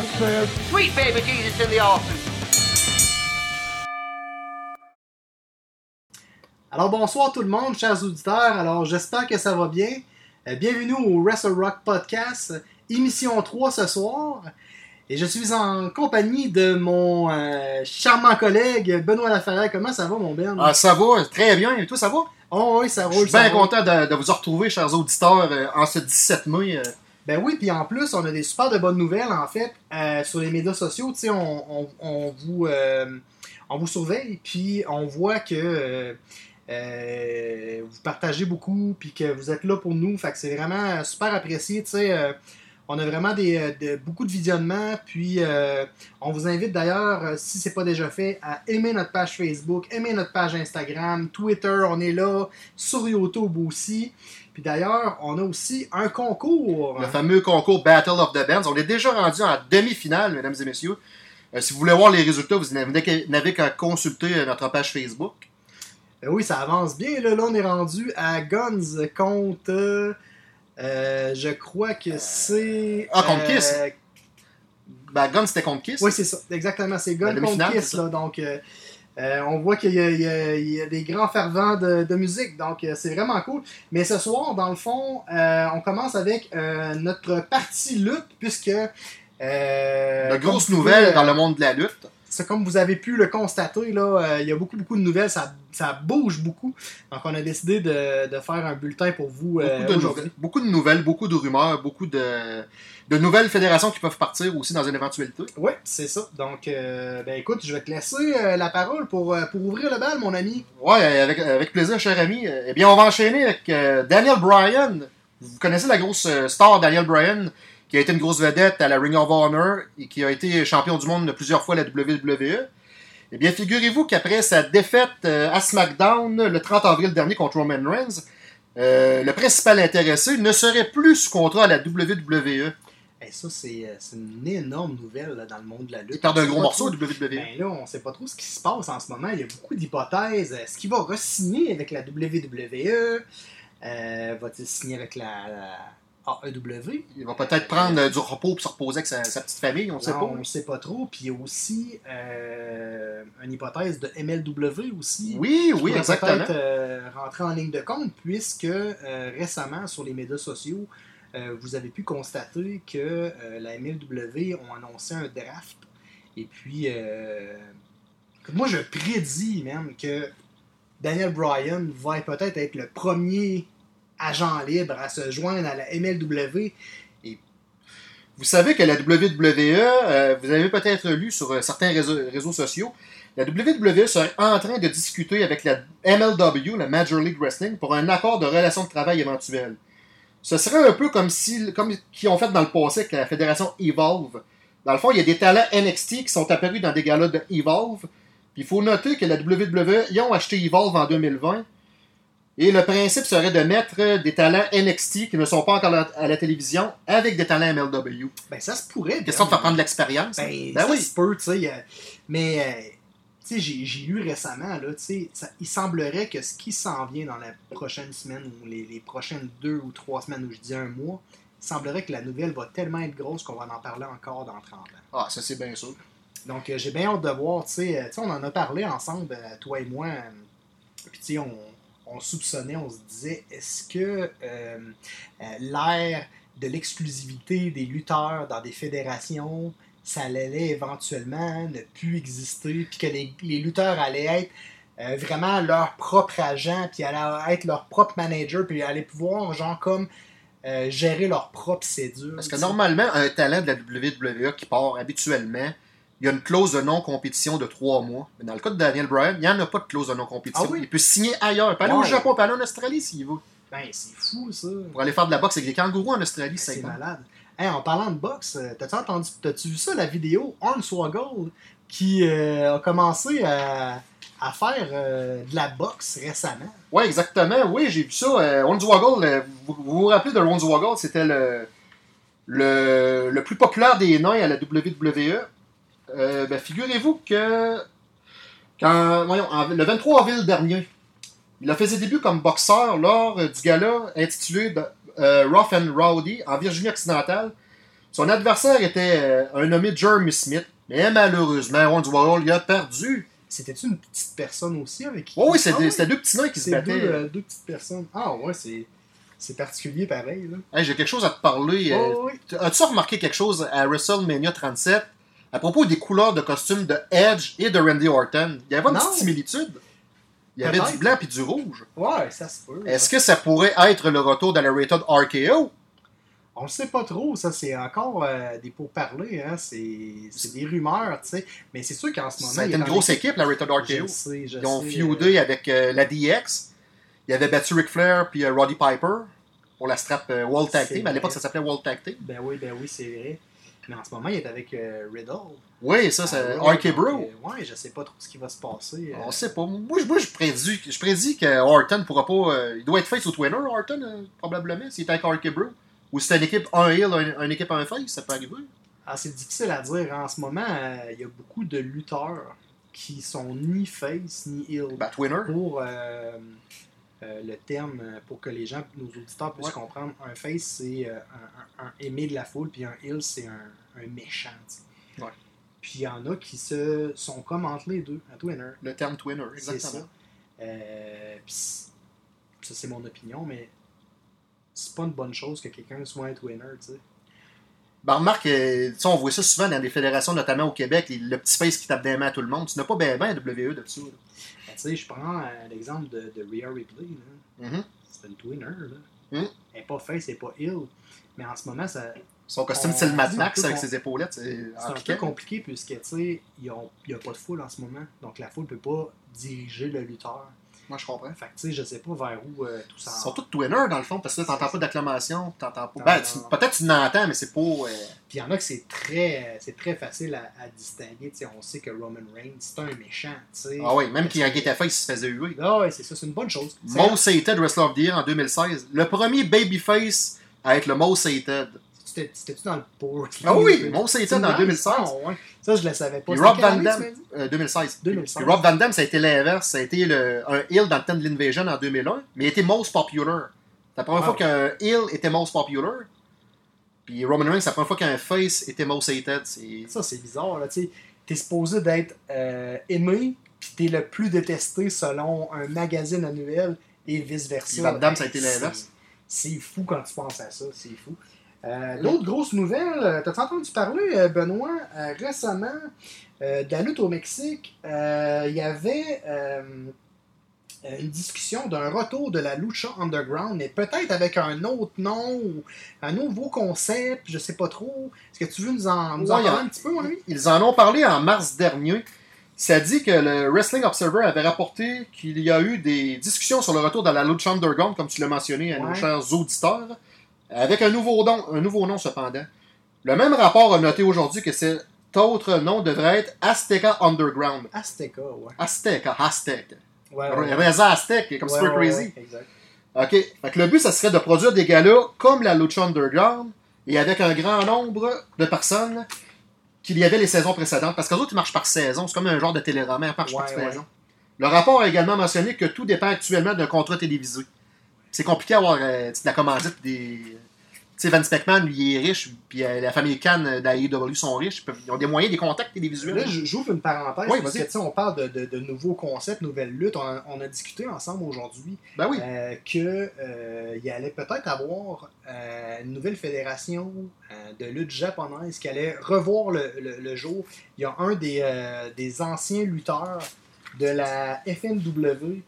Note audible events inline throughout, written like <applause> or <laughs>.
The Rock says, Sweet baby Jesus in the office. Alors bonsoir tout le monde, chers auditeurs. Alors j'espère que ça va bien. Euh, bienvenue au Wrestle Rock Podcast, émission 3 ce soir. Et je suis en compagnie de mon euh, charmant collègue Benoît Laferrière. Comment ça va mon Ben? Ah, ça va, très bien. Et toi, ça va? Oh oui, ça Je roule. suis ça bien roule. content de, de vous retrouver, chers auditeurs, euh, en ce 17 mai. euh. Ben oui, puis en plus, on a des super de bonnes nouvelles en fait euh, sur les médias sociaux. Tu sais, on, on- on vous, euh, on vous surveille, puis on voit que euh, vous partagez beaucoup, puis que vous êtes là pour nous. Fait que c'est vraiment super apprécié. Tu sais, on a vraiment des, de- beaucoup de visionnements, puis on vous invite d'ailleurs, si c'est pas déjà fait, à aimer notre page Facebook, aimer notre page Instagram, Twitter, on est là, sur YouTube aussi. Puis d'ailleurs, on a aussi un concours. Le fameux concours Battle of the Bands. On est déjà rendu en demi-finale, mesdames et messieurs. Euh, si vous voulez voir les résultats, vous n'avez qu'à- consulter euh, notre page Facebook. Ben oui, ça avance bien. Là, Là, on est rendu à Guns contre. euh, je crois que c'est. ah, contre Kiss? Ben, Gun, c'était contre Kiss. Oui, c'est ça. Exactement. C'est Guns La contre Kiss. Là, donc, euh, euh, on voit qu'il y, a- y y des grands fervents de, de musique. Donc, euh, c'est vraiment cool. Mais ce soir, dans le fond, euh, on commence avec euh, notre partie lutte, puisque. Euh, vous nouvelles pouvez, dans le monde de la lutte. C'est comme vous avez pu le constater, là, euh, il y a beaucoup, beaucoup de nouvelles, ça, ça bouge beaucoup. Donc, on a décidé de, de faire un bulletin pour vous euh, Beaucoup de, aujourd'hui. nouvelles, beaucoup de nouvelles, beaucoup de rumeurs, beaucoup de, de nouvelles fédérations qui peuvent partir aussi dans une éventualité. Oui, c'est ça. Donc, euh, ben écoute, je vais te laisser euh, la parole pour, euh, pour ouvrir le bal, mon ami. Ouais, avec, avec plaisir, cher ami. Euh, Eh bien, on va enchaîner avec euh, Daniel Bryan. Vous connaissez la grosse euh, star Daniel Bryan, qui a été une grosse vedette à la Ring of Honor et qui a été champion du monde plusieurs fois à la WWE. Eh bien, figurez-vous qu'après sa défaite euh, à SmackDown le 30 avril dernier contre Roman Reigns, euh, le principal intéressé ne serait plus sous contrat à la WWE. Eh, ça, c'est euh, c'est une énorme nouvelle là, dans le monde de la lutte. Il perd un gros morceau trop- WWE. Ben là, on sait pas trop ce qui se passe en ce moment. Il y a beaucoup d'hypothèses. Est-ce qu'il va re-signer avec la WWE? Euh, Va-t-il signer avec la, la AEW? Il va peut-être prendre euh, du repos pour se reposer avec sa, sa petite famille, on ne sait pas. On ne sait pas trop. Puis il y a aussi euh, une hypothèse de MLW aussi. Oui, oui, exactement. peut-être euh, rentrer en ligne de compte, puisque euh, récemment, sur les médias sociaux, vous avez pu constater que la MLW ont annoncé un draft. Et puis, moi, je prédis même que Daniel Bryan va peut-être être le premier agent libre à se joindre à la MLW. Vous savez que la WWE, euh, vous avez peut-être lu sur euh, certains réseaux, réseaux sociaux, la WWE serait en train de discuter avec la MLW, la Major League Wrestling, pour un accord de relation de travail éventuel. Ce serait un peu comme si, comme qu'ils ont fait dans le passé avec la fédération Evolve. Dans le fond, il y a des talents NXT qui sont apparus dans des galas de Evolve. Puis il faut noter que la WWE, ils ont acheté Evolve en 2020. Et le principe serait de mettre des talents NXT qui ne sont pas encore à la, télévision avec des talents MLW. Ben, ça se pourrait. Question de faire prendre de l'expérience? Ben, Ben ça oui. se peut, tu sais. euh, mais, euh, tu sais, j'ai lu récemment, là, tu sais, ça- il semblerait que ce qui s'en vient dans la prochaine semaine ou les, les prochaines deux ou trois semaines, ou je dis un mois, il semblerait que la nouvelle va tellement être grosse qu'on va en parler encore dans 30 ans. Ah, ça c'est bien sûr. Donc, euh, j'ai bien hâte de voir, tu sais, euh, tu sais, on en a parlé ensemble, euh, toi et moi, euh, puis tu sais, on, on soupçonnait, on se disait, est-ce que euh, euh, l'ère de l'exclusivité des lutteurs dans des fédérations, ça allait éventuellement ne plus exister, puis que les, lutteurs allaient être euh, vraiment leur propre agent, puis allaient être leur propre manager, puis allaient pouvoir, genre, comme gérer leur propre cédule. Parce que normalement, un talent de la WWE qui part habituellement, il y a une clause de non-compétition de trois mois. Mais dans le cas de Daniel Bryan, il n'y en a pas de clause de non-compétition. Ah oui? Il peut signer ailleurs. Il peut aller Ouais. au Japon, il peut aller en Australie s'il veut. Ben, c'est fou, ça. Pour aller faire de la boxe avec des kangourous en Australie, C'est c'est malade. Hey, en parlant de boxe, euh, t'as-tu entendu, t'as-tu vu ça, la vidéo Hornswoggle qui euh, a commencé à, à faire euh, de la boxe récemment? Oui, exactement. Oui, j'ai vu ça. Euh, Hornswoggle, vous, vous vous rappelez de Hornswoggle, c'était le, le, le plus populaire des nains à la WWE. Euh, ben, figurez-vous que quand, voyons, en- le 23 avril dernier, il a fait ses débuts comme boxeur lors du gala intitulé de- euh, Rough and Rowdy en Virginie-Occidentale. Son adversaire était euh, un nommé Jeremy Smith, mais malheureusement, Hornswoggle il a perdu. C'était-tu une petite personne aussi avec qui. Oh oui, c'était Ah oui, deux petits nains qui se deux, battaient. euh, deux petites personnes. Ah ouais, c'est, c'est particulier pareil. Là. Hey, J'ai quelque chose à te parler. euh, Oh, oui. As-tu remarqué quelque chose à WrestleMania 37 à propos des couleurs de costumes de Edge et de Randy Orton? Il y avait une Non. petite similitude. Il y avait du blanc et du rouge. Ouais, ça se peut. Est-ce que ça pourrait être le retour de la rated RKO? On le sait pas trop, ça c'est encore euh, des pourparlers, hein? c'est, des rumeurs, tu sais. Mais c'est sûr qu'en ce moment. Est une grosse équipe- équipe, la rated RKO. sais, je Ils ont sais, feudé avec euh, la DX. Il y avait battu Ric Flair puis euh, Roddy Piper pour la strap euh, World Tag Team. À l'époque, ça s'appelait World Tag Team. Ben oui, ben oui, c'est vrai. Mais en ce moment, il est avec euh, Riddle. Oui, ça, c'est Ah, RK Bro. euh, ouais, je sais pas trop ce qui va se passer. euh. On sait pas. Moi, je, moi, je prédis, je prédis que Orton pourra pas. euh, il doit être face au Twitter, Orton, probablement, s'il est avec RK Bro. Ou si c'est une équipe 1 heel, un- une équipe 1 face, ça peut arriver. Ah, c'est difficile à dire. En ce moment, euh, il y a beaucoup de lutteurs qui sont ni face ni heel. Ben, Twinner. pour euh, euh, le terme, euh, pour que les gens, nos auditeurs puissent Ouais. comprendre, un face, c'est euh, un, un- un aimé de la foule, puis un heel, c'est un, un méchant. Ouais. Puis il y en a qui se sont comme entre les deux, à Twinner. Le terme Twinner, exactement. ça. Euh, puis ça, c'est mon opinion, mais c'est pas une bonne chose que quelqu'un soit un Twinner, tu sais. Ben, remarque, euh, on voit ça souvent dans des fédérations, notamment au Québec, le petit face qui tape des mains à tout le monde. Tu n'as pas bien ben WWE de ça. Ben, tu sais, je prends euh, l'exemple de, de Rhea Ripley. Mhm. c'est une Twinner, là. Mhm. Elle n'est pas face, elle n'est pas heel. Mais en ce moment, ça, Son costume On- style Mad c'est Max avec ses épaulettes, c'est C'est un peu compliqué puisque, tu sais, il n'y a, a pas de foule en ce moment. Donc, la foule ne peut pas diriger le lutteur. Moi, je comprends. Fait que, tu sais, je sais pas vers où euh, tout ça Ils sont tous Twinner dans le fond, parce que là, t'entends pas d'acclamation, t'entends pas. Ben, peut-être tu l'entends, mais c'est pas. euh, Puis il y en a que c'est très, c'est très facile à, à distinguer. On sait que Roman Reigns, c'est un méchant. tu sais. Ah oui, même qu'il y a un était face, il se faisait huer. Ah ouais, c'est ça, c'est une bonne chose. Most Hated Wrestler of the Year en 2016. Le premier babyface à être le Most Hated. C'était- C'était-tu dans le pour Ah oui, Most Hated en Nice. 2016. Ah ouais. Ça, je le savais pas. Puis C'était Rob Van année, Dam, tu m'as dit? euh, 2016. 2016. Puis Rob Van Dam, ça a été l'inverse. Ça a été le, un heel dans le temps de l'Invasion en 2001, mais il était most popular. C'est la première Ah. fois qu'un heel était most popular. Puis Roman Reigns, c'est la première fois qu'un face était most hated. Ça, c'est bizarre. Là, tu. T'es supposé d'être euh, aimé, puis t'es le plus détesté selon un magazine annuel et vice-versa. Van Damme, ça a été l'inverse. C'est fou quand tu penses à ça, c'est fou. Euh, D'autres grosses nouvelles, euh, t'as entendu parler, euh, Benoît, euh, récemment, euh, de la lutte au Mexique, il y avait une discussion d'un retour de la Lucha Underground, mais peut-être avec un autre nom ou un nouveau concept, je sais pas trop. Est-ce que tu veux nous en, nous en parler un petit peu, mon ami? Ils en ont parlé en mars dernier. Ça dit que le Wrestling Observer avait rapporté qu'il y a eu des discussions sur le retour de la Lucha Underground, comme tu l'as mentionné à nos chers auditeurs, avec un nouveau nom, un nouveau nom cependant. Le même rapport a noté aujourd'hui que cet autre nom devrait être Azteca Underground. Azteca, ouais. Azteca, Aztec. Ouais, ouais. Reza Aztec, comme Ouais, Super Crazy. exact. OK. Fait que le but, ça serait de produire des galas comme la Lucha Underground et avec un grand nombre de personnes qu'il y avait les saisons précédentes. Parce que autres, ils marchent par saison. C'est comme un genre de téléroman, ils marchent par saison. Le rapport a également mentionné que tout dépend actuellement d'un contrat télévisé. C'est compliqué d'avoir euh, de la commandite des. Tu sais, Vince McMahon, lui, il est riche, puis euh, la famille Khan euh, d'AEW sont riches. Ils, ont des moyens, des contacts télévisuels. Là, j- j'ouvre une parenthèse Oui, parce que vas-y. tu sais, on parle de, de- de nouveaux concepts, nouvelles luttes. On a, on a discuté ensemble aujourd'hui Ben oui. euh, que euh, il allait peut-être avoir une nouvelle fédération de lutte japonaise qui allait revoir le, le- le jour. Il y a un des, des anciens lutteurs de la FNW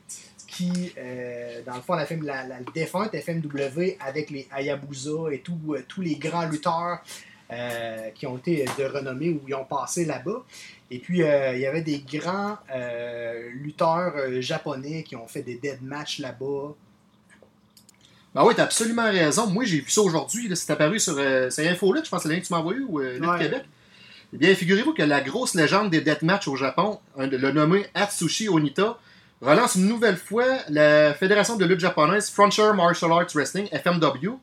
qui, euh, dans le fond, la, FM la, la défunte FMW avec les Hayabusa et tout, euh, tous les grands lutteurs euh, qui ont été de renommée ou ils ont passé là-bas. Et puis, il y avait des grands lutteurs japonais qui ont fait des dead matchs là-bas. Ben oui, t'as absolument raison. Moi, j'ai vu ça aujourd'hui. là. C'est apparu sur. euh, c'est Infolit, je pense que c'est le lien que tu m'as envoyé ou Ouais. Québec. Eh bien, figurez-vous que la grosse légende des deathmatch au Japon, le nommé Atsushi Onita, relance une nouvelle fois la fédération de lutte japonaise Frontier Martial Arts Wrestling, FMW.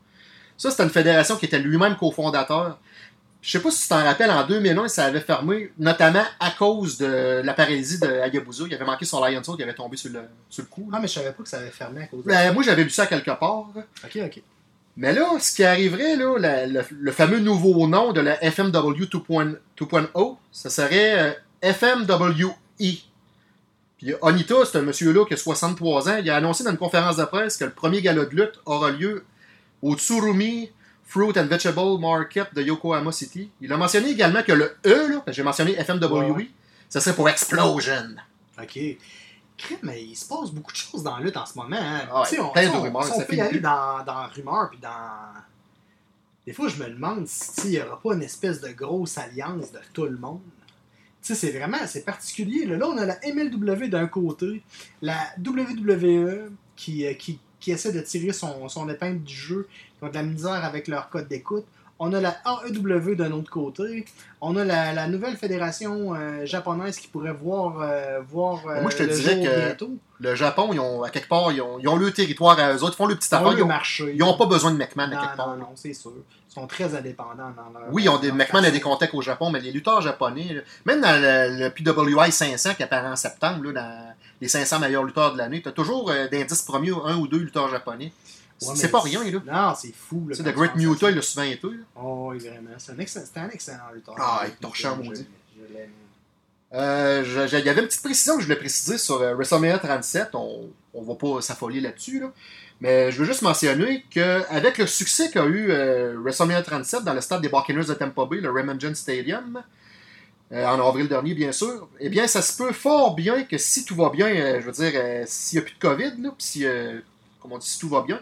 Ça, c'était une fédération qui était lui-même cofondateur. Je sais pas si tu t'en rappelles, en 2001, ça avait fermé, notamment à cause de la paralysie de Hayabusa. Il avait manqué son Lion Soul qui avait tombé sur le, sur le coup. Ah, mais je savais pas que ça avait fermé à cause de Ben, ça. moi, j'avais lu ça quelque part. Ok, ok. Mais là, ce qui arriverait, là, la- le, le fameux nouveau nom de la FMW 2.0, 2.0, ça serait euh, FMWE. Puis Onita, c'est un monsieur-là qui a 63 ans. Il a annoncé dans une conférence de presse que le premier gala de lutte aura lieu au Tsurumi Fruit and Vegetable Market de Yokohama City. Il a mentionné également que le E, j'ai mentionné FMWE, Ouais. ça serait pour Explosion. Ok. Mais il se passe beaucoup de choses dans la lutte en ce moment. Hein. Ah ouais, on, plein de rumeurs, on ça peut y aller dans, dans rumeurs, puis dans. Des fois, je me demande si tu sais, il n'y aura pas une espèce de grosse alliance de tout le monde. Tu sais, c'est vraiment c'est particulier. Là. Là, on a la MLW d'un côté, la WWE qui, euh, qui, qui essaie de tirer son, son épingle du jeu, qui ont de la misère avec leur code d'écoute. On a la AEW d'un autre côté. On a la, la nouvelle fédération euh, japonaise qui pourrait voir, euh, voir euh, Moi, je te le dirais jour que bientôt. Le Japon, ils ont, à quelque part, ils ont, ils ont le territoire à eux autres, ils font le petit affaire. Ils ont, marché. ils ont pas besoin de McMahon à Non, quelque part. non, non, c'est sûr. Sont très indépendants dans leur. Oui, ils ont des, McMahon a des contacts au Japon, mais les lutteurs japonais, là, même dans le, le PWI 500 qui apparaît en septembre, là, dans les 500 meilleurs lutteurs de l'année, tu as toujours euh, d'indices premiers un ou deux lutteurs japonais. Ouais, c'est pas rien, là. Non, c'est fou. Quand The Great Muta, il l'a souvent été. là. Oh, oui, vraiment. C'est un, excellent- c'est un excellent lutteur. Ah, il torchait en Muta, maudit. je- l'aime. Euh, Il y avait une petite précision que je voulais préciser sur euh, WrestleMania 37. On ne va pas s'affoler là-dessus. là. Mais je veux juste mentionner qu'avec le succès qu'a eu euh, WrestleMania 37 dans le stade des Buccaneers de Tampa Bay, le Raymond John Stadium, euh, en avril dernier, bien sûr, eh bien, ça se peut fort bien que si tout va bien, euh, je veux dire, s'il n'y a plus de COVID, là, si, comme on dit, si tout va bien,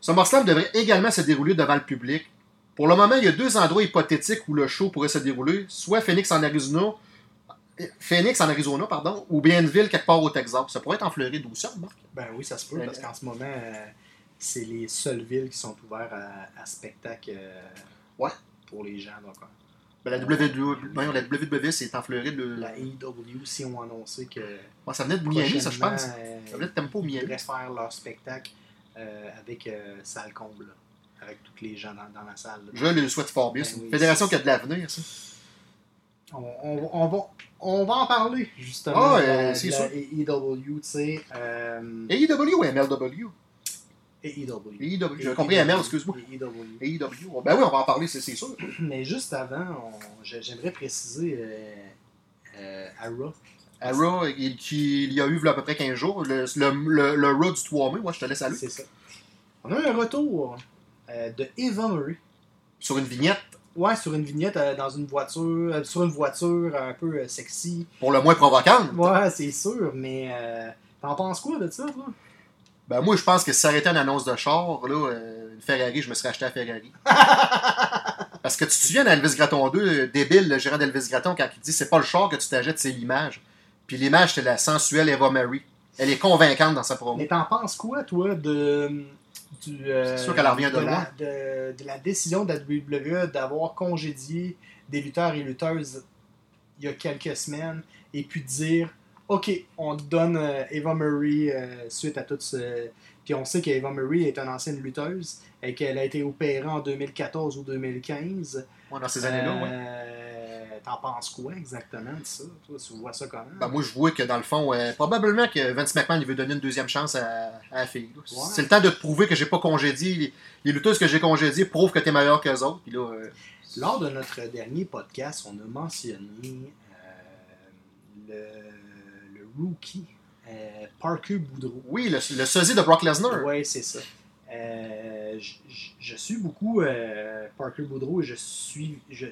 SummerSlam devrait également se dérouler devant le public. Pour le moment, il y a deux endroits hypothétiques où le show pourrait se dérouler, soit Phoenix en Arizona, Phoenix en Arizona, pardon, ou bien une ville quelque part au Texas. Ça pourrait être en Floride aussi, Marc. Ben oui, ça se peut, Ouais. parce qu'en ce moment, euh, c'est les seules villes qui sont ouvertes à, à spectacle euh, Ouais. pour les gens. Donc, euh, Ben, la WWE, voyons, la WWE, c'est en Floride. le- la AEW aussi ont annoncé que. Ouais, ça venait de Miami, ça, je pense. euh, Ça venait de Tempo, ils Miami. devraient faire leur spectacle euh, avec euh, salle comble, là, avec tous les gens dans, dans la salle. là. Je le souhaite fort bien. Ben C'est une oui, fédération qui a de l'avenir, ça. On, on- on va, on va en parler, justement. Ah, euh, c'est sûr. AEW, tu sais. Euh, AEW ou MLW AEW. AEW. J'ai compris ML, excuse-moi. AEW. AEW. Ben oui, on va en parler, c'est sûr. <clears throat> Mais juste avant, j'aimerais préciser euh, euh, à Raw. À Raw, il, qui, il y a eu là, à peu près 15 jours, le, le, le, le Raw du 3 mai, moi je te laisse aller. C'est ça. On a un retour euh, de Eva Marie. Sur une vignette, Ouais, sur une vignette euh, dans une voiture, euh, sur une voiture un peu euh, sexy. pour le moins provocante. Ouais, c'est sûr, mais euh, t'en penses quoi de ça, toi? Ben moi, je pense que si ça été une annonce de char, là, une Ferrari, je me serais acheté à Ferrari. <laughs> Parce que tu te souviens d'Elvis Gratton 2, euh, débile, le gérant d'Elvis Gratton, quand il dit c'est pas le char que tu t'achètes, c'est l'image. Puis l'image, c'est la sensuelle Eva Marie. Elle est convaincante dans sa promo. Mais t'en penses quoi, toi, de. Du, euh, C'est sûr qu'elle revient de la, loin. de, de la décision de la WWE d'avoir congédié des lutteurs et lutteuses il y a quelques semaines et puis de dire OK, on donne euh, Eva Marie euh, suite à tout ce. Puis on sait qu'Eva Marie est une ancienne lutteuse et qu'elle a été opérée en 2014 ou 2015. Ouais, dans ces années-là, ouais. Euh, T'en penses quoi exactement de ça? Toi, tu vois ça comment? Ben, moi, je vois que dans le fond, euh, probablement que Vince McMahon il veut donner une deuxième chance à, à la fille. Ouais. C'est le temps de te prouver que j'ai pas congédié. Les, les lutteuses que j'ai congédiées prouvent que t'es meilleur qu'eux autres. Puis là, euh, Lors de notre dernier podcast, on a mentionné le, le rookie Parker Boudreau. oui, le, le sosie de Brock Lesnar. Oui, c'est ça. Euh, je, je- je suis beaucoup euh, Parker Boudreau et je suis je,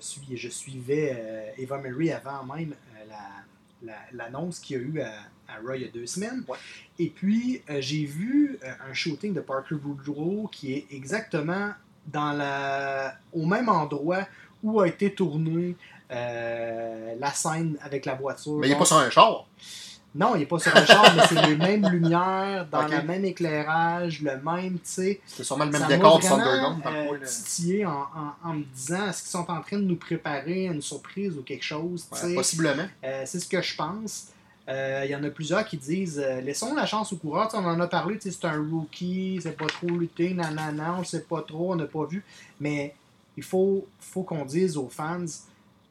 suis je suivais euh, Eva Marie avant même la- la- l'annonce qu'il y a eu à, à Raw il y a deux semaines. Ouais. Et puis j'ai vu un shooting de Parker Boudreau qui est exactement dans la au même endroit où a été tournée la scène avec la voiture. Mais il est pas sur un char. Non, il n'est pas sur un char, mais c'est les <laughs> mêmes lumières, dans le même éclairage, le même, tu sais. C'était sûrement le même Ça décor vraiment, Thunderdome. euh, titillé en, en- en me disant est-ce qu'ils sont en train de nous préparer à une surprise ou quelque chose tu Ouais, sais? possiblement. Euh, c'est ce que je pense. Euh, Il y en a plusieurs qui disent euh, laissons la chance au coureur. On en a parlé, c'est un rookie, c'est pas trop lutter, nanana, on sait pas trop, on n'a pas vu. Mais il faut, faut qu'on dise aux fans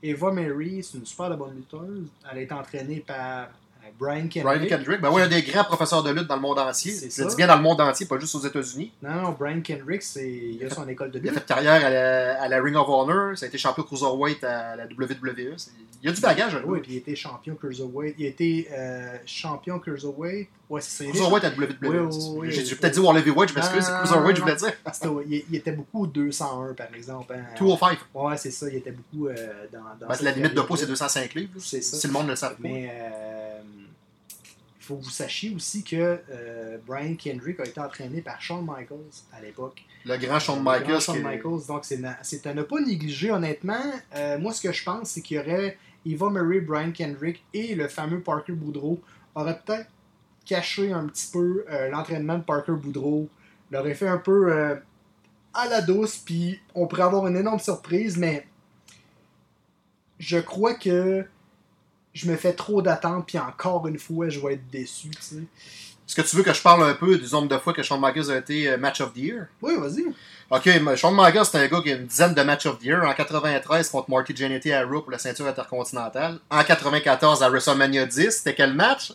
Eva Mary, c'est une super de bonne lutteuse. Elle est entraînée par Brian Kendrick. Brian Kendrick, ben oui, un des grands professeurs de lutte dans le monde entier. C'est Je dis bien dans le monde entier, pas juste aux États-Unis. Non, non, Brian Kendrick, c'est, il a son école de Il a lutte. fait carrière à la, à la Ring of Honor, ça a été champion Cruiserweight à la WWE. Il a du bagage. Oui, puis il était champion Cruiserweight. Il était euh, champion Cruiserweight. Ouais, c'est Cruiserweight à WWE. Oui, oui, oui. J'ai peut-être dit World Heavyweight, je m'excuse, c'est Cruiserweight, je voulais dire. Il, il était beaucoup au 201, par exemple. hein. 205. Ouais, c'est ça. Il était beaucoup euh, dans, dans Ben, la limite de poids, c'est période-là. 205 livres. C'est ça. Si le monde ne le pas. Mais euh, faut que vous sachiez aussi que euh, Brian Kendrick a été entraîné par Shawn Michaels à l'époque. Le grand Shawn grand Michaels. Shawn est- Michaels. Donc, c'est à ne pas négliger, honnêtement. Euh, moi, ce que je pense, c'est qu'il y aurait Eva Marie, Brian Kendrick et le fameux Parker Boudreau auraient peut-être caché un petit peu euh, l'entraînement de Parker Boudreau, l'aurait fait un peu à la douce, puis on pourrait avoir une énorme surprise, mais je crois que je me fais trop d'attentes, puis encore une fois, je vais être déçu, tu sais. Est-ce que tu veux que je parle un peu du nombre de fois que Shawn Michaels a été euh, Match of the Year? Oui, vas-y. Ok, Shawn Michaels, c'est un gars qui a une dizaine de Match of the Year. En 93 contre Marty Jannetty à Raw pour la ceinture intercontinentale. En 94 à WrestleMania 10, c'était quel match?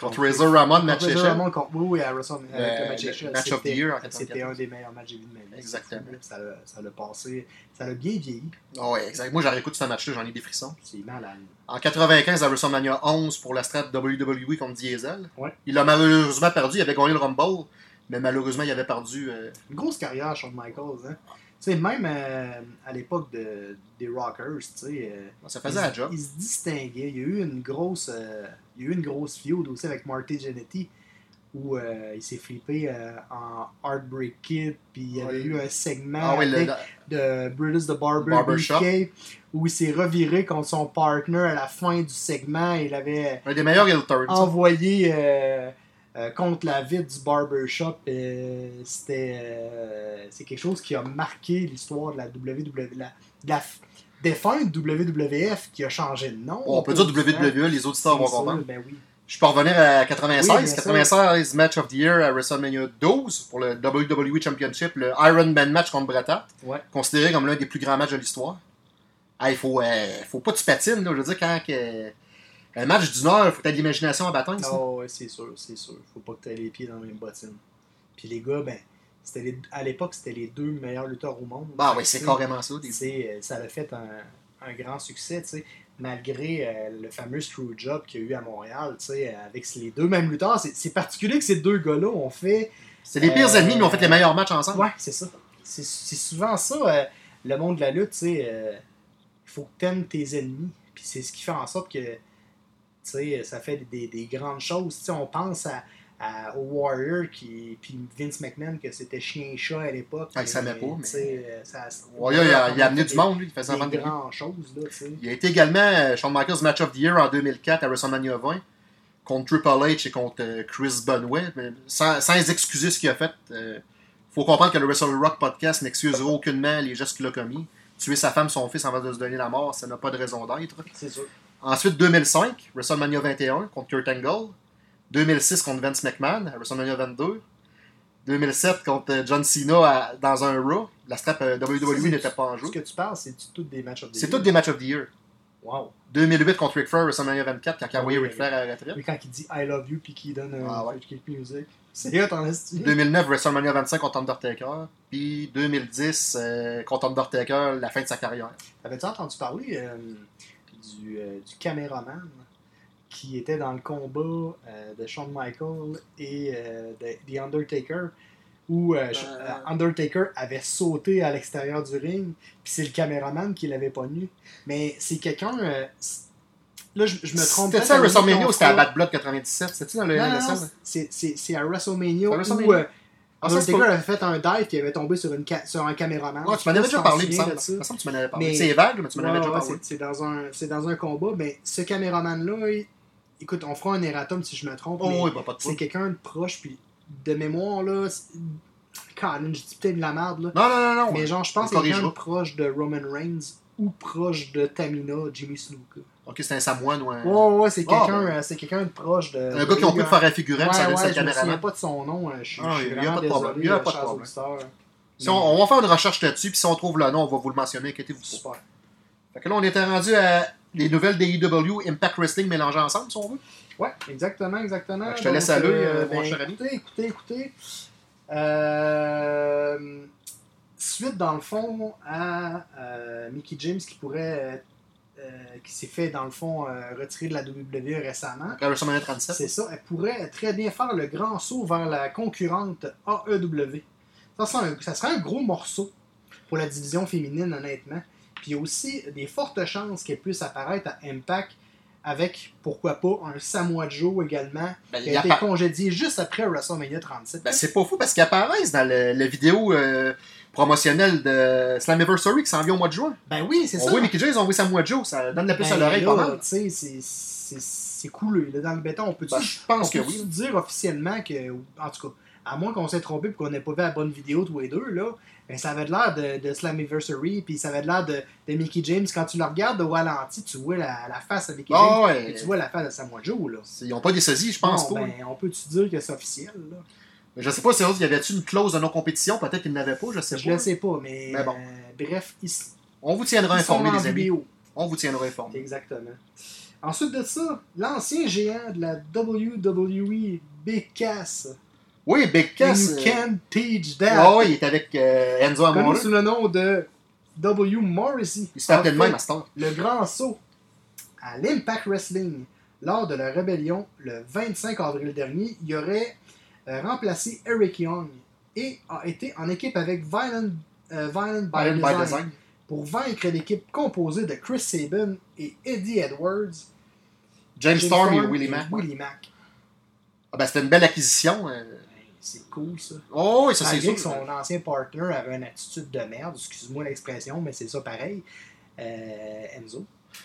Contre Razor Ramon, match. Razor Ramon contre- oui, oui, à WrestleMania, avec Le- le match of the year C'était 94. un des meilleurs matchs que j'ai vu de ma vie. Exactement. Ça l'a- Ça l'a passé. Ça l'a bien vieilli. Ah ouais, exact. Moi, j'en réécoute ce match-là, j'en ai des frissons. C'est malade. En 95 à WrestleMania 11 pour la strap WWE contre Diesel. Ouais. Il a malheureusement perdu, il avait gagné le Rumble, mais malheureusement, il avait perdu. euh, Une grosse carrière, Shawn Michaels. Hein. Tu sais, même euh, à l'époque de, des Rockers, tu sais. euh, ça il, faisait la job. il se distinguait. Il y a eu une grosse, il y a eu une grosse feud aussi avec Marty Jannetty où euh, il s'est flippé euh, en Heartbreak Kid, puis il y avait eu un segment Ah le- le- de Brutus the Barber, où il s'est reviré contre son partner à la fin du segment. Il avait un des meilleurs heel turns. envoyé euh, contre la vitre du barbershop. C'était c'est quelque chose qui a marqué l'histoire de la WWE, de la, de la défunte WWF qui a changé de nom. On peut dire WWE, les auditeurs vont comprendre. Ben oui. Je peux revenir à 96. Oui, bien sûr. 96 Match of the Year à WrestleMania 12 pour le WWE Championship, le Iron Man match contre Bret Hart, Ouais. considéré comme l'un des plus grands matchs de l'histoire. Ah, il faut, euh, faut pas que tu patines, là. Je veux dire, quand un match d'une heure, il faut que tu aies de l'imagination en bataille. ça. Oh, ouais, c'est sûr, c'est sûr. Faut pas que tu aies les pieds dans les mêmes bottines. Puis les gars, ben, les- à l'époque, c'était les deux meilleurs lutteurs au monde. Bah oui, c'est carrément ça. des- euh, ça a fait un, un grand succès, tu sais, malgré euh, le fameux screwjob qu'il y a eu à Montréal, tu sais, avec les deux mêmes lutteurs. C'est particulier que ces deux gars-là ont fait. C'est les pires Euh, ennemis, mais ont fait les meilleurs matchs ensemble. Ouais, c'est ça. C'est c'est souvent ça, euh, le monde de la lutte, tu sais. Il faut que t'aimes tes ennemis. Puis c'est ce qui fait en sorte que, tu sais, ça fait des, des grandes choses. On pense à, à- au Warrior, qui, puis Vince McMahon, que c'était chien et chat à l'époque. Ah, il savait mais, pas, mais- euh, ça- il, a, il a amené du monde, lui. Il faisait des grandes choses, là. Il a été également euh, Shawn Michaels Match of the Year en 2004 à WrestleMania 20 contre Triple H et contre euh, Chris Benoit. Mais sans, sans excuser ce qu'il a fait, il faut comprendre que le Wrestle Rock podcast n'excusera aucunement les gestes qu'il a commis. Tuer sa femme, son fils avant de se donner la mort, ça n'a pas de raison d'être. C'est sûr. Ensuite, 2005, WrestleMania 21 contre Kurt Angle. 2006 contre Vince McMahon à WrestleMania 22. 2007 contre euh, John Cena à- dans un Raw. La strap euh, WWE n'était pas en jeu. Ce que tu parles, c'est toutes des matchs of the C'est year? tous des matchs of the year. Wow. 2008 contre Ric Flair, WrestleMania 24, quand il a envoyé Ric Flair à la retraite. Mais quand il dit I love you puis qu'il donne un Ah ouais. kick music, c'est hot en estime. 2009, WrestleMania 25 contre Undertaker. Puis 2010, euh, contre Undertaker, la fin de sa carrière. Avais-tu entendu parler euh, du, euh, du caméraman? Qui était dans le combat euh, de Shawn Michaels et euh, de The Undertaker où euh, Sh- Euh. euh, Undertaker avait sauté à l'extérieur du ring puis c'est le caméraman qui l'avait pas nu. Mais c'est quelqu'un... euh, là, je, je me trompe C'était ça à WrestleMania ou c'était à Bad Blood 97 C'était-tu dans le Non, non, c'est- c'est c'est à WrestleMania C'est à où WrestleMania? euh, Ah, Undertaker pas- avait fait un dive qui avait tombé sur, une ca- sur un caméraman. Ouais, tu m'en avais déjà parlé, il me semble. de ça. Tu m'en avais parlé. Mais- C'est vague, mais tu m'en avais Ouais, déjà ouais, parlé. c'est- C'est dans, un, c'est dans un combat, mais ce caméraman-là, il écoute, on fera un erratum si je me trompe. Oh, oui, bah, pas de c'est quelqu'un de proche, puis de mémoire, là. Colin, je dis peut-être de la merde, là. Non, non, non, non. Mais genre, je pense que c'est quelqu'un de proche de Roman Reigns ou proche de Tamina, Jimmy Snuka. Ok, c'est un Samoan ou un. Ouais, ouais, c'est Ah, quelqu'un quelqu'un de proche de. Un gars qui ont pu faire un figurant, Ouais, ça ouais, je souviens caméraman. pas de son nom. Je suis Ah, je suis il y a pas de problème, il y a euh, pas de problème. Si on, on va faire une recherche là-dessus, puis si on trouve le nom, on va vous le mentionner, inquiétez-vous pas. Super. Fait que là, on était rendu à les nouvelles des EW Impact Wrestling mélangées ensemble, si on veut. Ouais, exactement, exactement. Je te laisse aller, euh, mon cher ami. Écoutez, écoutez, écoutez. Euh, suite, dans le fond, à euh, Mickey James qui pourrait. euh, qui s'est fait, dans le fond, euh, retirer de la WWE récemment. Après WrestleMania 37. C'est ça, elle pourrait très bien faire le grand saut vers la concurrente AEW. Ça serait un, ça serait un gros morceau pour la division féminine, honnêtement. Puis il y a aussi des fortes chances qu'elle puisse apparaître à Impact avec, pourquoi pas, un Samoa Joe également, Ben, qui a été congédié juste après WrestleMania 37. Ben, c'est pas fou parce qu'ils apparaissent dans la vidéo euh, promotionnelle de Slammiversary qui s'en vient au mois de juin. Ben oui, c'est ça. voit Mickey James, on voit Samoa Joe, ça donne la puce à Ben l'oreille là, pas mal. c'est- là, dans le béton. On peut-tu Ben, je pense que on peut-tu oui. dire officiellement que, en tout cas, à moins qu'on s'est trompé et qu'on n'ait pas vu la bonne vidéo tous les deux, là, ben, ça avait de l'air de, de Slammiversary, puis ça avait l'air de, de Mickey James. Quand tu le regardes de ralenti, tu vois la, la face de Mickey Ah James, ouais. et tu vois la face de Samoa Joe. Là. Ils n'ont pas des sosies, je pense pas. ben, on peut-tu dire que c'est officiel? Là? Je sais pas si y avait-tu une clause de non-compétition, peut-être qu'ils n'avaient pas, je sais Je pas. le sais pas, mais, Mais bon. euh, bref, ils, On vous tiendra informés, en les amis. On vous tiendra informés. Exactement. Ensuite de ça, l'ancien géant de la WWE, Big Cass. Oui, Big Cass. You euh, can't teach that. Ah ouais, il est avec euh, Enzo Connu Amore. sous le nom de W. Morrissey. Il fait même à. Le grand saut à l'Impact Wrestling lors de la rébellion le 25 avril dernier, il aurait euh, remplacé Eric Young et a été en équipe avec Violent, euh, Violent by, Violent by Design, Design. pour vaincre l'équipe composée de Chris Sabin et Eddie Edwards. James Storm et Willie Mack. Willie Mack. Ah ben, c'était une belle acquisition. euh. C'est cool ça. Oh, oui, ça c'est sûr. que son ancien partner avait une attitude de merde, excuse-moi l'expression, mais c'est ça pareil. Euh, Enzo.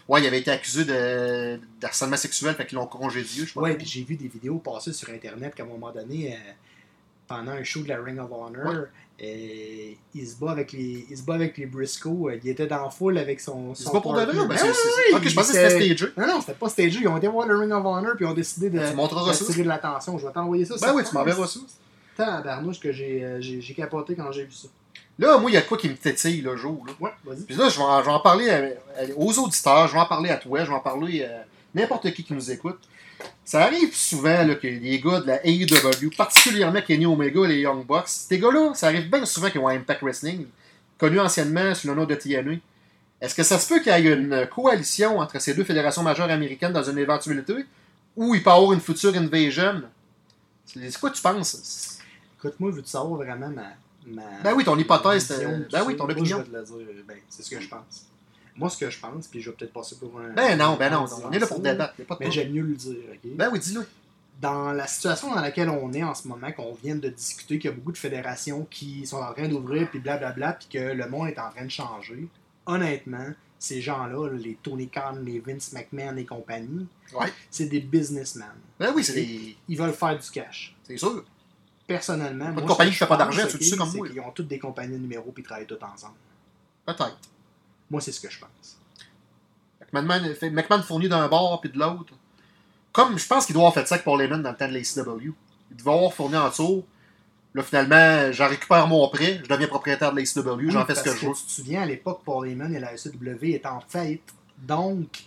Ouais, il avait été accusé de d'harcèlement sexuel, fait qu'ils l'ont congédié, je pas. Ouais, puis j'ai vu des vidéos passer sur internet qu'à un moment donné, euh, pendant un show de la Ring of Honor, euh, il se bat avec les, il se bat avec les Briscoe. euh, il était dans la foule avec son. C'est son pas pour de vrai, ben, Ah Ok, je pensais que il c'était stagé. Non, non, c'était pas stagé. Ils ont été voir le Ring of Honor puis ils ont décidé de, Tu ça. d'attirer de l'attention. Je vais t'envoyer ça. Ben oui, tu m'enverras ça. Tabarnouche que j'ai, euh, j'ai, capoté quand j'ai vu ça. Là, moi, il y a de quoi qui me tétille le jour. Là. Ouais, vas-y. Puis là, je vais, en, je vais en parler à- à- aux auditeurs, je vais en parler à toi, je vais en parler à n'importe qui qui nous écoute. Ça arrive souvent là, que les gars de la AEW, particulièrement Kenny Omega et les Young Bucks, ces gars-là, ça arrive bien souvent qu'ils ont un Impact Wrestling, connu anciennement sous le nom de TNA. Est-ce que ça se peut qu'il y ait une coalition entre ces deux fédérations majeures américaines dans une éventualité ou il peut y avoir une future invasion? C'est quoi tu penses? Écoute, moi, veux-tu savoir vraiment ma. ma Ben oui, ton hypothèse, ma vision euh, ben oui, ton Moi, opinion. Je vais te le dire. Ben, c'est ce que je pense. Moi, ce que je pense, puis je vais peut-être passer pour un. Ben non, ben non, on est là pour débattre. Mais j'aime mieux le dire, ok? Ben oui, dis-le. dans la situation dans laquelle on est en ce moment, qu'on vient de discuter, qu'il y a beaucoup de fédérations qui sont en train d'ouvrir, puis blablabla, puis que le monde est en train de changer, honnêtement, ces gens-là, les Tony Khan, les Vince McMahon et compagnie, Ouais. c'est des businessmen. Ben oui, c'est des... Ils veulent faire du cash. C'est sûr. Personnellement, Pas de moi, compagnie qui que fait pas d'argent, tu le sais comme moi? qu'ils ont toutes des compagnies de numéros puis ils travaillent tous ensemble. Peut-être. Moi, c'est ce que je pense. McMahon, fait- McMahon fournit d'un bord puis de l'autre. Comme je pense qu'il doit avoir fait ça avec Paul Heyman dans le temps de l'ACW. Il devait avoir fourni en dessous. Là, finalement, j'en récupère mon prêt, je deviens propriétaire de l'ACW, j'en fais ce que je veux. Tu te souviens, à l'époque, Paul Heyman et la SEW étaient en faillite. Donc,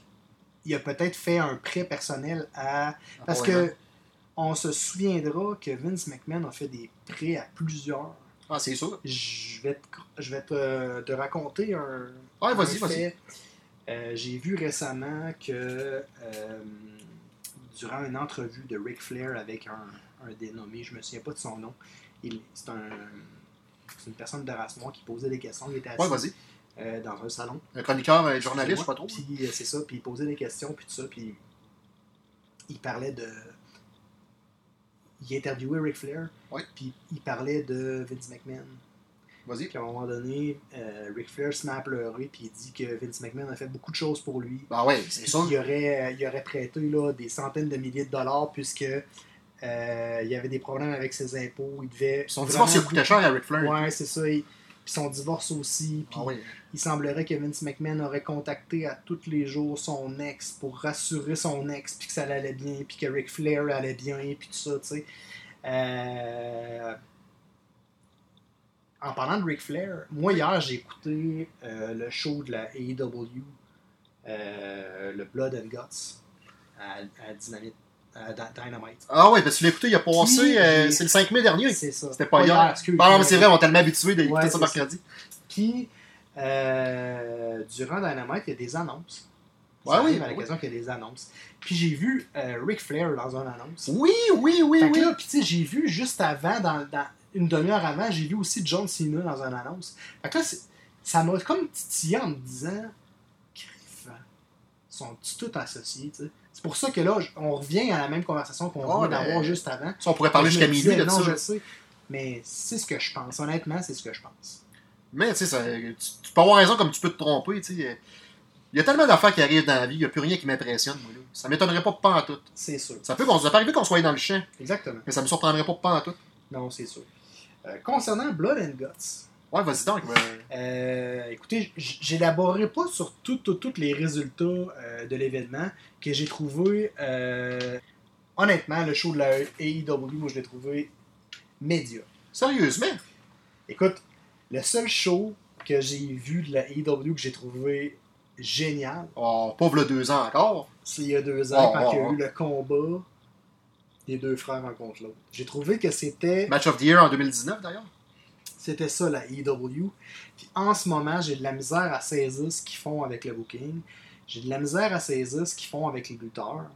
il a peut-être fait un prêt personnel à. Parce Heyman. On se souviendra que Vince McMahon a fait des prêts à plusieurs. Ah, c'est sûr. Je vais te, je vais te, te raconter un. Ouais, vas-y, vas-y. Euh, J'ai vu récemment que euh, durant une entrevue de Ric Flair avec un, un dénommé, je me souviens pas de son nom, c'est un, une personne de race noire qui posait des questions. Il était assis Ouais, vas-y. euh, dans un salon. Un chroniqueur, un journaliste, je sais pas trop. Puis euh, c'est ça, puis il posait des questions, puis tout ça, puis il parlait de. Il interviewait Ric Flair, puis il parlait de Vince McMahon. Vas-y. Puis à un moment donné, euh, Ric Flair se met à pleurer, puis il dit que Vince McMahon a fait beaucoup de choses pour lui. Ben ouais, c'est sûr. qu'il aurait, il aurait prêté là, des centaines de milliers de dollars, puisque euh, il y avait des problèmes avec ses impôts. Il devait. Son divorce, il coûté cher à Ric Flair. Ouais, c'est ça. Puis son divorce aussi. Puis Ah ouais. il semblerait que Vince McMahon aurait contacté à tous les jours son ex pour rassurer son ex, puis que ça allait bien, puis que Ric Flair allait bien, puis tout ça, tu sais. Euh, En parlant de Ric Flair, moi hier j'ai écouté euh, le show de la AEW, euh, le Blood and Guts, à, à Dynamite, Dy- Dynamite. Ah ouais, parce que tu l'as écouté, il a passé, euh, c'est le 5 mai dernier. C'est ça. C'était pas hier. Ah non, mais c'est vrai, on est tellement habitué d'écouter Ouais, ça mercredi. Puis, euh, durant Dynamite, il y a des annonces. Ouais, Ça oui, à oui. l'occasion qu'il y a des annonces. Puis j'ai vu euh, Ric Flair dans une annonce. Oui, oui, oui, Fait oui. là, puis tu sais, j'ai vu juste avant, dans, dans une demi-heure avant, j'ai vu aussi John Cena dans une annonce. Fait que là, ça m'a comme titillé en me disant, Crif, sont-ils tous associés, tu sais? C'est pour ça que là, on revient à la même conversation qu'on Ah, venait ben, d'avoir juste avant. Ça, on pourrait parler jusqu'à minuit de Non, ça. je sais. Mais c'est ce que je pense. Honnêtement, c'est ce que je pense. Mais tu sais, tu, tu peux avoir raison comme tu peux te tromper. tu sais. Il y a tellement d'affaires qui arrivent dans la vie, il n'y a plus rien qui m'impressionne. moi, là. Ça m'étonnerait pas pas en tout. C'est sûr. Ça peut, qu'on- ça peut arriver qu'on soit dans le champ, Exactement. mais ça me surprendrait pas pas en tout. Non, c'est sûr. Euh, concernant Blood and Guts, Ouais, vas-y donc. euh, écoutez, j'élaborerai pas sur tous tout, tous les résultats euh, de l'événement que j'ai trouvé. euh, honnêtement, le show de la AEW, moi, je l'ai trouvé médiocre. Sérieusement? Écoute, le seul show que j'ai vu de la AEW que j'ai trouvé génial, Oh, pauvre le deux ans encore. c'est il y a deux ans, Oh, quand oh, il y a oh. eu le combat des deux frères en contre l'autre. J'ai trouvé que c'était Match of the Year en 2019 d'ailleurs. C'était ça, la EW. Puis en ce moment, j'ai de la misère à saisir ce qu'ils font avec le booking. J'ai de la misère à saisir ce qu'ils font avec les lutteurs.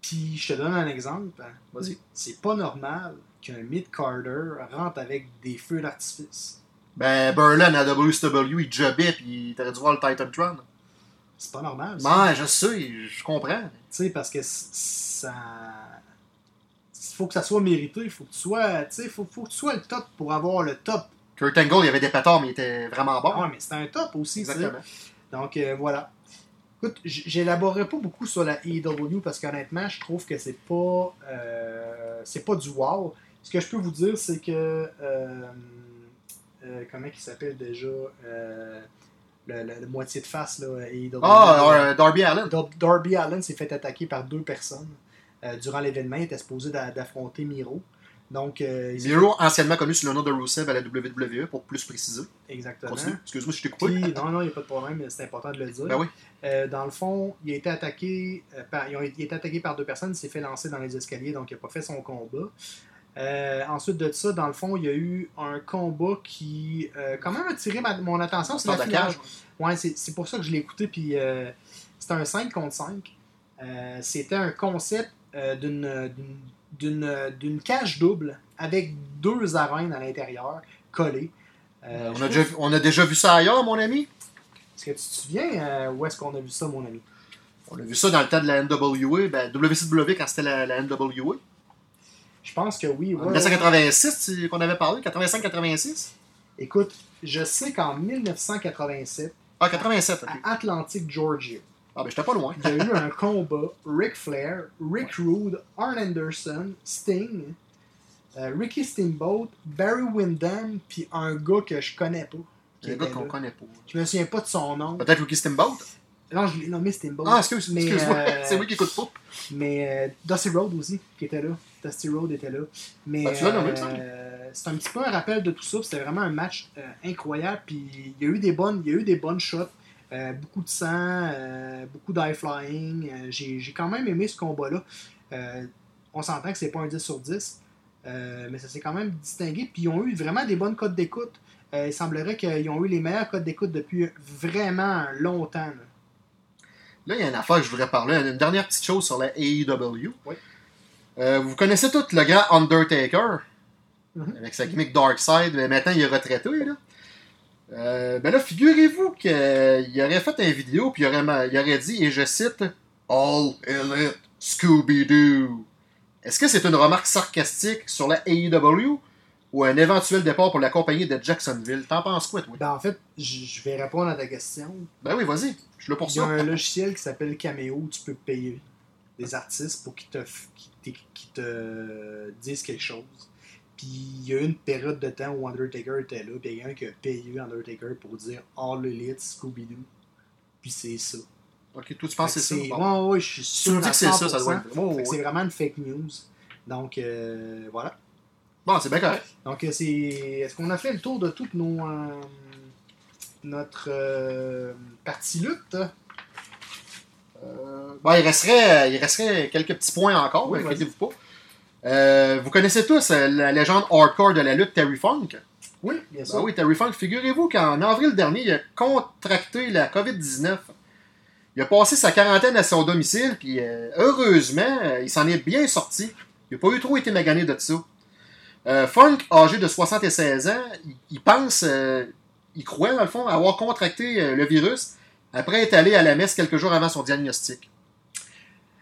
Puis je te donne un exemple. Vas-y. C'est pas normal qu'un mid-carder rentre avec des feux d'artifice. Ben, Berlin à WCW, il jobait puis il dû voir le Titan Tron. C'est pas normal. ça. Ouais, je sais, je comprends. Tu sais, parce que ça. Il faut que ça soit mérité. Il faut que tu sois. Faut, faut que tu sois le top pour avoir le top. Kurt Angle, il y avait des pétards, mais il était vraiment bon. Ah mais c'est un top aussi. Exactement. Donc euh, voilà. Écoute, j'élaborerai pas beaucoup sur la AEW parce qu'honnêtement, je trouve que c'est pas euh, c'est pas du wow. Ce que je peux vous dire, c'est que euh, comment il s'appelle déjà le, le- le moitié de face là, AEW. Ah, Darby Allen. Dar- Darby Allen s'est fait attaquer par deux personnes durant l'événement. Il était supposé d'a- d'affronter Miro. Donc, euh, Miro, anciennement connu sous le nom de Rusev à la WWE, pour plus préciser. Exactement. Continue. Excuse-moi si je t'ai coupé. Puis, non, non, il n'y a pas de problème, c'est important de le dire. Ben oui. Euh, dans le fond, il a été attaqué, euh, par, il a été attaqué par deux personnes, il s'est fait lancer dans les escaliers, donc il n'a pas fait son combat. Euh, ensuite de ça, dans le fond, il y a eu un combat qui, euh, quand même, a attiré ma- mon attention. C'est la finale. Ouais, c'est c'est pour ça que je l'ai écouté. Puis euh, c'était un 5 contre 5. Euh, c'était un concept euh, d'une- cage double avec deux arènes à l'intérieur collées. Euh, on, je a déjà, vu- on a déjà vu ça ailleurs, mon ami? Est-ce que tu te souviens euh, où est-ce qu'on a vu ça, mon ami? On a vu ça dans le temps de la NWA, ben, WCW quand c'était la, la NWA. Je pense que oui. En ouais, ouais. 1986, c'est- qu'on avait parlé, 85-86. Écoute, je sais qu'en 1987, Ah, 87, ok. à Atlantic, Georgia, Ah, ben, j'étais pas loin. il y a eu un combat Ric Flair, Rick Rude, Arn Anderson, Sting, euh, Ricky Steamboat, Barry Windham, puis un gars que je connais pas. qui un gars qu'on connaît pas. Je me souviens pas de son nom. Peut-être Ricky Steamboat? Non, je l'ai nommé Steamboat. Ah, excuse, excuse-moi. euh, <laughs> c'est moi qui écoute pas. Mais euh, Dusty Road aussi, qui était là. Dusty Road était là. Mais Ben, tu l'as nommé, ça? c'est un petit peu un rappel de tout ça. C'était vraiment un match incroyable. Puis il y a eu des bonnes, il y a eu des bonnes shots. Euh, beaucoup de sang, euh, beaucoup d'high flying. Euh, J'ai j'ai quand même aimé ce combat-là. On s'entend que c'est pas un 10 sur 10. euh, mais ça s'est quand même distingué. Puis ils ont eu vraiment des bonnes codes d'écoute. Il semblerait qu'ils ont eu les meilleurs codes d'écoute depuis vraiment longtemps. là. Là, il y a une affaire que je voudrais parler. Une dernière petite chose sur la AEW. Oui. Vous connaissez tout le grand Undertaker, Mhm. avec sa gimmick Darkseid, mais maintenant il est retraité. Là. Euh, ben là, figurez-vous qu'il aurait fait une vidéo, puis il aurait, ma- il aurait dit, et je cite, All Elite Scooby-Doo. Est-ce que c'est une remarque sarcastique sur la AEW ou un éventuel départ pour la compagnie de Jacksonville? T'en penses quoi, toi? Ben, en fait, je vais répondre à ta question. Ben oui, vas-y. Je suis là pour Il y a ça. un logiciel qui s'appelle Cameo tu peux payer des artistes pour qu'ils te, te disent quelque chose. Puis il y a eu une période de temps où Undertaker était là, puis il y a quelqu'un qui a payé Undertaker pour dire All Elite Scooby-Doo. Puis c'est ça. Ok, toi, tu penses que c'est ça? Bon. Ouais, ouais, je suis Tu sûr. me dis que c'est ça, ça 100%. doit être. Oh, ouais. C'est vraiment une fake news. Donc, euh, voilà. Bon, c'est bien correct. Donc, euh, c'est. Est-ce qu'on a fait le tour de toute nos. euh, notre euh, partie lutte? Bon, il resterait, il resterait quelques petits points encore, Oui, inquiétez-vous pas. Euh, vous connaissez tous euh, la légende hardcore de la lutte Terry Funk? Oui, bien sûr. Ben oui, Terry Funk. Figurez-vous qu'en avril dernier, il a contracté la COVID-19. Il a passé sa quarantaine à son domicile, puis euh, heureusement, il s'en est bien sorti. Il n'a pas eu trop été magané de ça. Funk, âgé de 76 ans, il, il pense, il croit dans le fond, avoir contracté le virus après être allé à la messe quelques jours avant son diagnostic.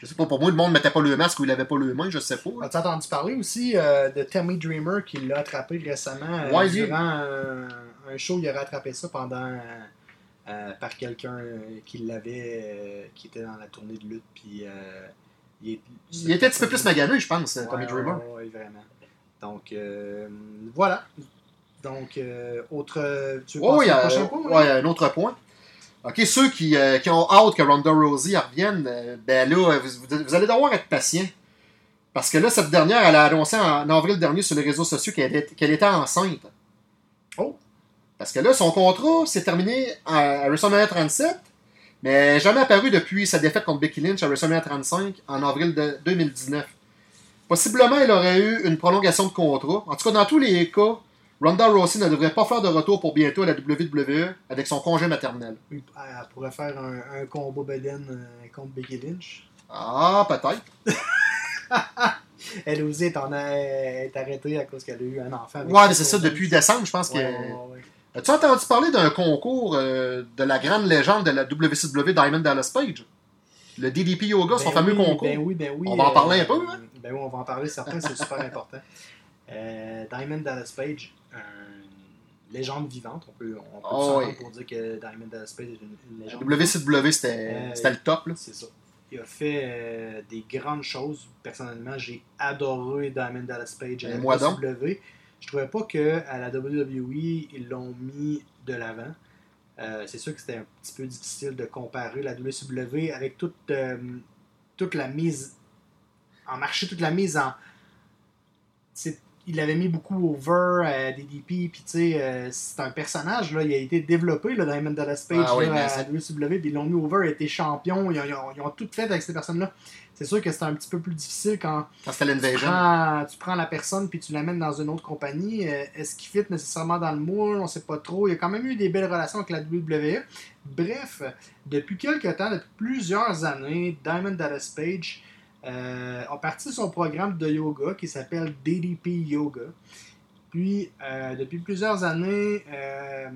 Je sais pas, pour moi, le monde ne mettait pas le masque ou il avait pas le main, je sais pas. là. As-tu entendu parler aussi euh, de Tammy Dreamer qui l'a attrapé récemment euh, Ouais, durant un, un show, il a rattrapé ça pendant euh, par quelqu'un qui l'avait qui était dans la tournée de lutte puis il, est- Il était un petit peu plus magané, je pense, Ouais, Tommy Dreamer. ouais, vraiment. Donc voilà. Donc autre tu veux Oh, a, prochain point? un autre point. OK, ceux qui, euh, qui ont hâte que Ronda Rousey revienne, euh, ben là, euh, vous, vous allez devoir être patient. Parce que là, cette dernière, elle a annoncé en, en avril dernier sur les réseaux sociaux qu'elle était, était enceinte. Oh! Parce que là, son contrat s'est terminé à, à WrestleMania 37, mais jamais apparu depuis sa défaite contre Becky Lynch à WrestleMania 35 en avril de 2019. Possiblement, elle aurait eu une prolongation de contrat. En tout cas, dans tous les cas, Ronda Rousey ne devrait pas faire de retour pour bientôt à la WWE avec son congé maternel. Elle pourrait faire un, un combat Beden euh, contre Becky Lynch. Ah, peut-être. <laughs> Elle aussi est, en, est arrêtée à cause qu'elle a eu un enfant. avec Ouais, mais c'est ça, depuis décembre, je pense que. Ouais, ouais, ouais. As-tu entendu parler d'un concours euh, de la grande légende de la WCW Diamond Dallas Page? Le DDP Yoga, son Ben fameux concours? Ben oui, ben oui. On va en parler un peu, hein? Ben oui, on va en parler certain, c'est super important. <laughs> Euh, Diamond Dallas Page, une légende vivante, on peut, on peut Oh, s'entendre oui. pour dire que Diamond Dallas Page est une, une légende. WCW, c'était Euh, le top. C'est ça. Il a fait euh, des grandes choses. Personnellement, j'ai adoré Diamond Dallas Page à la moi donc. WWE. Je trouvais pas qu'à la WWE, ils l'ont mis de l'avant. C'est sûr que c'était un petit peu difficile de comparer la WCW avec toute, toute la mise en marché, toute la mise en. c'est- Il avait mis beaucoup over à DDP, puis tu sais, euh, c'est un personnage, là, il a été développé, là, Diamond Dallas Page, Ah oui, là, à WCW, puis ils l'ont mis over, il a été champion, ils ont, ils ont- ils ont tout fait avec ces personnes-là. C'est sûr que c'est un petit peu plus difficile quand tu prends, tu prends la personne puis tu l'amènes dans une autre compagnie. Euh, Est-ce qu'il fit nécessairement dans le moule On sait pas trop. Il y a quand même eu des belles relations avec la WWE. Bref, depuis quelques temps, depuis plusieurs années, Diamond Dallas Page euh, a parti son programme de yoga qui s'appelle DDP Yoga. Puis, euh, depuis plusieurs années, euh,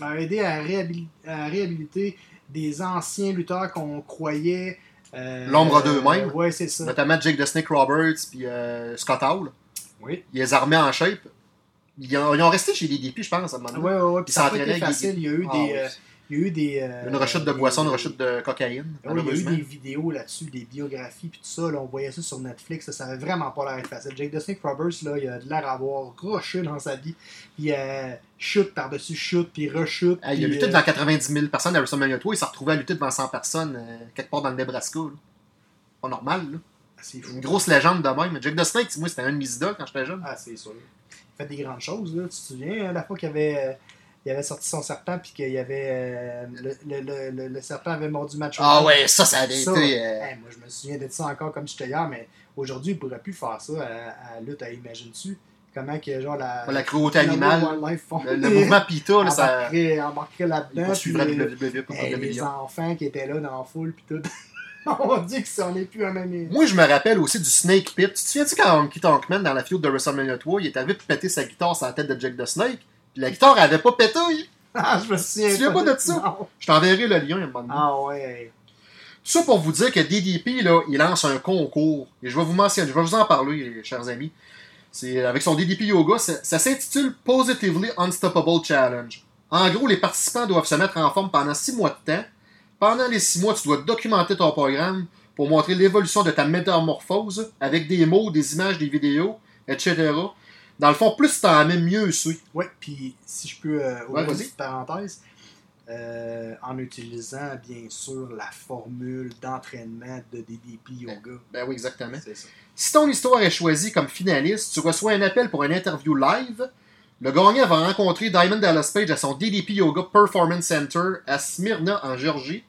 a aidé à, réhabil- à réhabiliter des anciens lutteurs qu'on croyait. euh, L'ombre d'eux-mêmes. Ouais, c'est ça. Notamment Jake the Snake Roberts puis Scott Hall. Oui. Ils les armaient en shape. Ils ont, ils ont resté chez DDP, je pense, à un moment donné. Ouais, ouais. Ils Puis ça a été facile. Il y a eu Ah, des. oui. Il y a eu des. euh, Une rechute de boisson, une rechute de cocaïne, Ah oui, il y a eu des vidéos là-dessus, des biographies, puis tout ça. Là, on voyait ça sur Netflix. Ça, ça avait vraiment pas l'air facile. Jake the Snake Roberts, là, il a de l'air d'avoir rushé dans sa vie. Puis euh, chute par-dessus chute, puis rechute. Il a lutté euh, devant 90 000 personnes à WrestleMania 3. Il s'est retrouvé à lutter devant 100 personnes euh, quelque part dans le Nebraska. là. Pas normal, là. C'est fou. Une grosse légende de même. Jake the Snake, moi, c'était un de mes idoles quand j'étais jeune. Ah, c'est sûr. Il fait des grandes choses, là. Tu te souviens, hein, la fois qu'il avait, euh, il avait sorti son serpent, puis qu'il y avait. euh, le, le, le, serpent avait mordu Macho Ah ouais, ça, ça avait Ça, été. euh, hey, moi, je me souviens de ça encore comme j'étais hier, mais aujourd'hui, il pourrait plus faire ça à, à lutte à Imagine-tu? Comment que, genre, la. la cruauté la animale. Le, le mouvement PITA, là, ça. embarquerait, là-dedans. le euh, les enfants qui étaient là dans la foule, puis tout. <laughs> On dit que ça, on n'est plus un même. Moi, je me rappelle aussi du Snake Pit. Tu te souviens-tu quand Honky Tonk Man, dans la feud de WrestleMania 3, il est arrivé pour péter sa guitare sur la tête de Jake the Snake? Puis la guitare, elle avait pas pété. <laughs> Ah, je me souviens. Tu souviens pas de ça? Non. Je t'enverrai le lien un moment donné. Ah ouais. Tout ça pour vous dire que DDP, là, il lance un concours. Et je vais vous mentionner, je vais vous en parler, chers amis. C'est avec son DDP Yoga. Ça, ça s'intitule Positively Unstoppable Challenge. En gros, les participants doivent se mettre en forme pendant six mois de temps. Pendant les six mois, tu dois documenter ton programme pour montrer l'évolution de ta métamorphose avec des mots, des images, des vidéos, etc. Dans le fond, plus t'en mets, mieux c'est. Ouais, puis si je peux euh, Ouais, ouvrir une vas-y. petite parenthèse, euh, en utilisant bien sûr la formule d'entraînement de DDP Yoga. Ben oui, exactement. C'est ça. Si ton histoire est choisie comme finaliste, tu reçois un appel pour une interview live. Le gagnant va rencontrer Diamond Dallas Page à son DDP Yoga Performance Center à Smyrna, en Géorgie.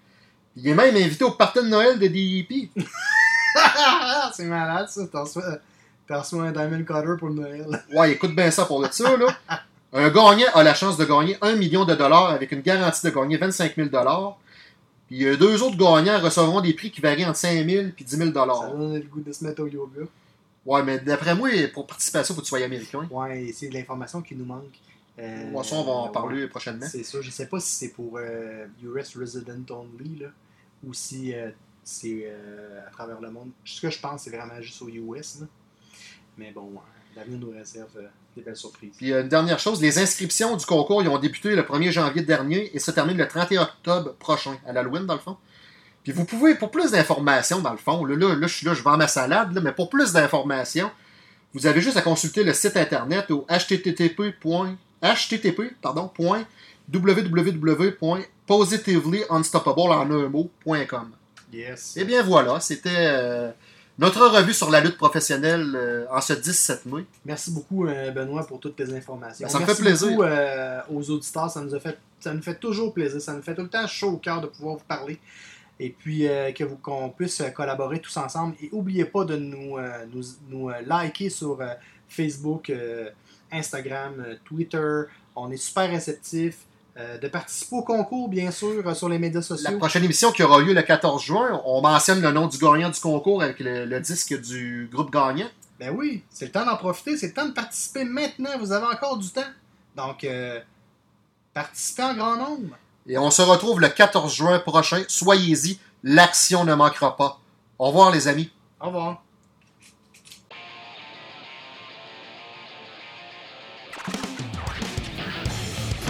Il est même invité au party de Noël de DDP. <laughs> c'est malade ça, reçois un Diamond Cutter pour Noël. <laughs> Ouais, écoute bien ça pour le ça, là. Un gagnant a la chance de gagner 1 million de dollars avec une garantie de gagner 25 000 dollars. Puis euh, deux autres gagnants recevront des prix qui varient entre 5 000 et 10 000 Ça dollars. donne le goût de se mettre au yoga. Ouais, mais d'après moi, pour participer à ça, faut que tu sois américain. Ouais, c'est de l'information qui nous manque. Euh, Bon, ça, on va en ouais. parler prochainement. C'est ça, je sais pas si c'est pour euh, US Resident Only là, ou si euh, c'est euh, à travers le monde. Ce que je pense, c'est vraiment juste aux US. Là. Mais bon, euh, l'avenir nous réserve euh, des belles surprises. Puis euh, une dernière chose, les inscriptions du concours ils ont débuté le 1er janvier dernier et se terminent le 31 octobre prochain, à l'Halloween dans le fond. Puis vous pouvez, pour plus d'informations dans le fond, là, là, là, je suis là, je vends ma salade, là, mais pour plus d'informations, vous avez juste à consulter le site internet au http. http pardon, point en un mot.com. Yes. Et bien voilà, c'était euh, notre revue sur la lutte professionnelle euh, en ce 17 mai. Merci beaucoup, euh, Benoît, pour toutes tes informations. Ben, ça me Merci fait plaisir. beaucoup euh, aux auditeurs. Ça nous, a fait, ça nous fait toujours plaisir. Ça nous fait tout le temps chaud au cœur de pouvoir vous parler. Et puis que vous- qu'on puisse collaborer tous ensemble. Et n'oubliez pas de nous, nous, nous, liker sur Facebook, Instagram, Twitter. On est super réceptifs. Euh, de participer au concours, bien sûr, euh, sur les médias La sociaux. prochaine émission qui aura lieu le 14 juin, on mentionne le nom du gagnant du concours avec le, le disque du groupe gagnant. Ben oui, c'est le temps d'en profiter. C'est le temps de participer maintenant. Vous avez encore du temps. Donc, euh, participez en grand nombre. Et on se retrouve le 14 juin prochain. Soyez-y, l'action ne manquera pas. Au revoir les amis. Au revoir.